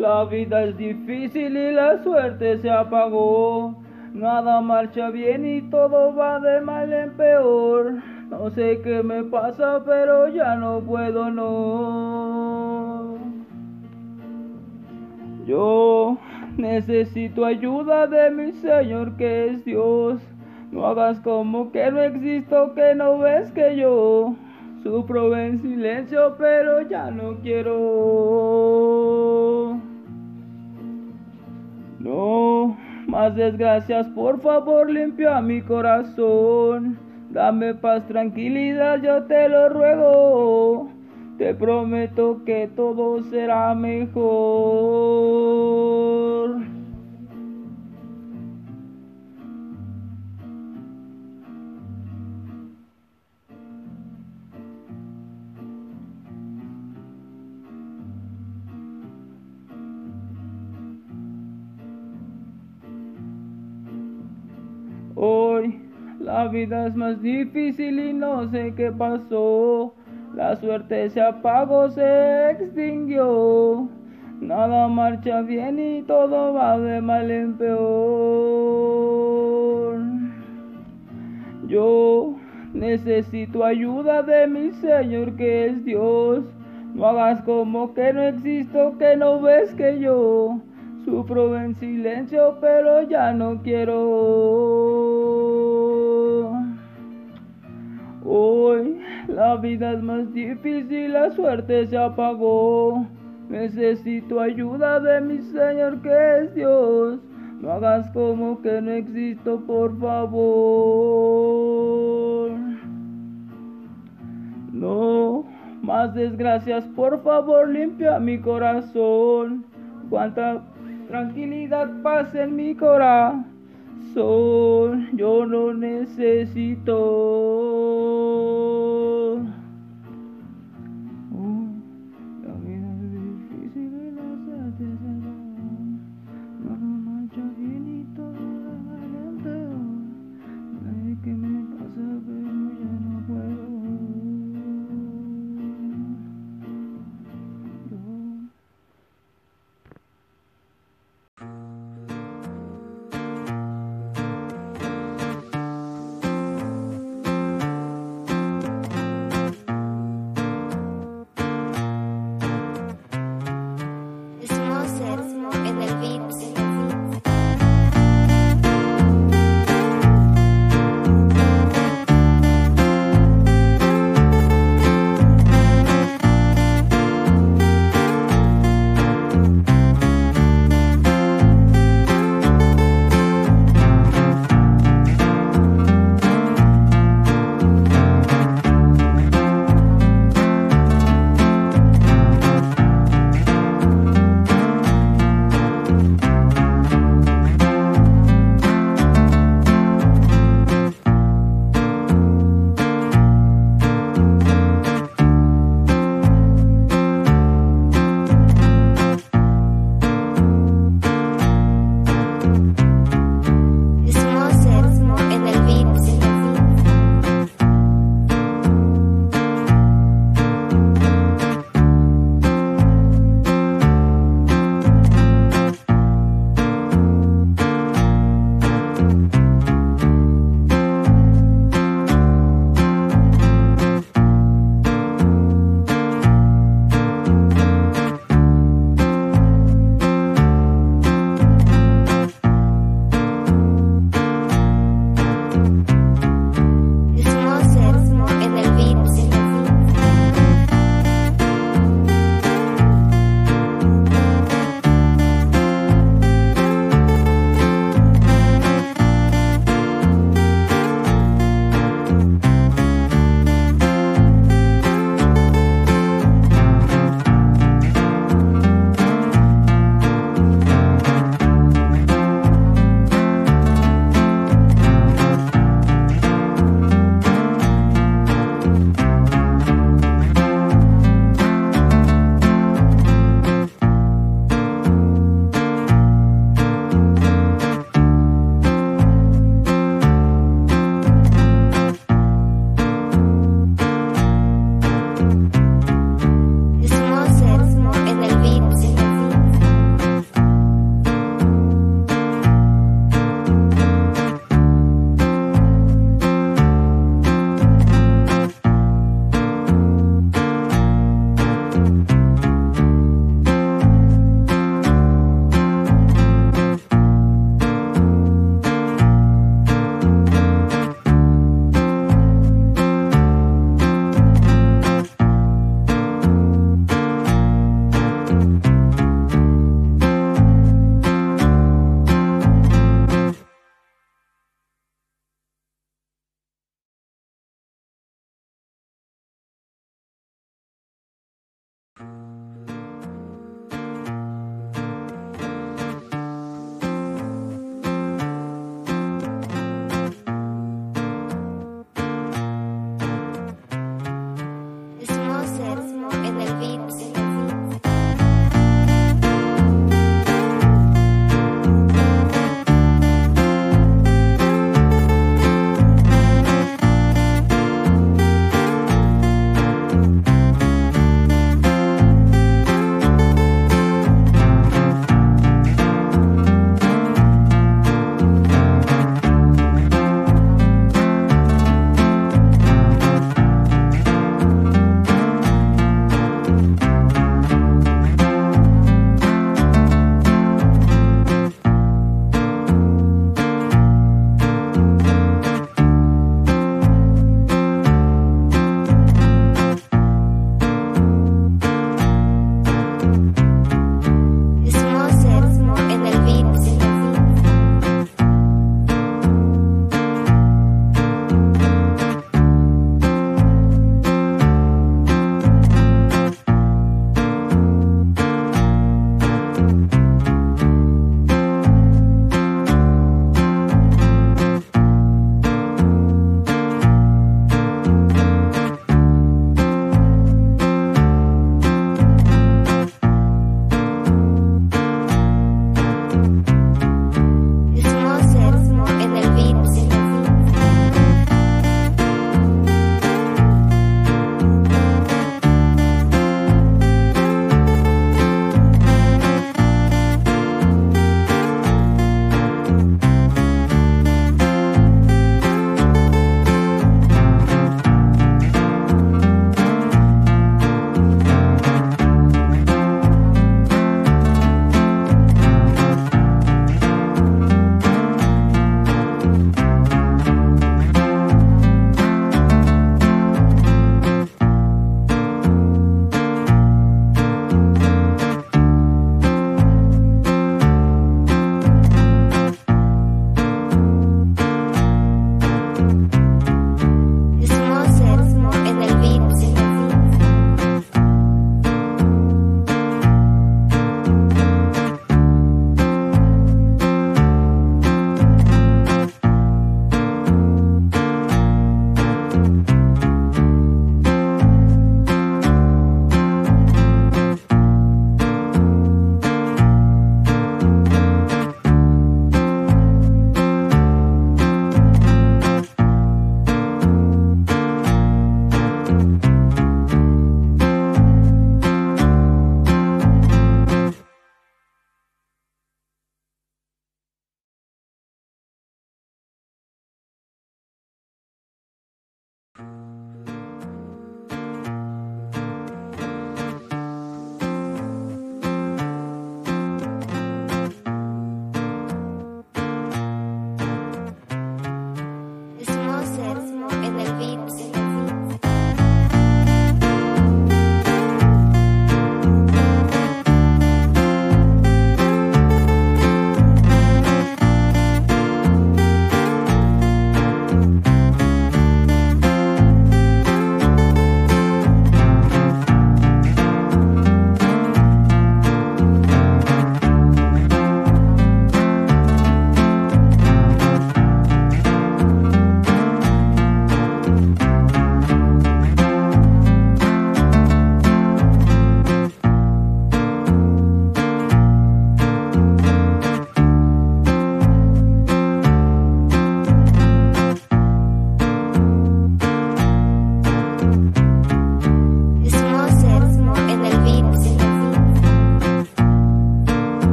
La vida es difícil y la suerte se apagó. Nada marcha bien y todo va de mal en peor. No sé qué me pasa, pero ya no puedo, no. Yo necesito ayuda de mi Señor que es Dios. No hagas como que no existo, que no ves que yo sufro en silencio, pero ya no quiero. Desgracias, por favor, limpia mi corazón. Dame paz, tranquilidad, yo te lo ruego. Te prometo que todo será mejor. La vida es más difícil y no sé qué pasó. La suerte se apagó, se extinguió. Nada marcha bien y todo va de mal en peor. Yo necesito ayuda de mi Señor que es Dios. No hagas como que no existo, que no ves que yo sufro en silencio, pero ya no quiero. Hoy la vida es más difícil, la suerte se apagó. Necesito ayuda de mi Señor que es Dios. No hagas como que no existo, por favor. No, más desgracias, por favor, limpia mi corazón. Cuánta tranquilidad, paz en mi corazón. Yo no necesito.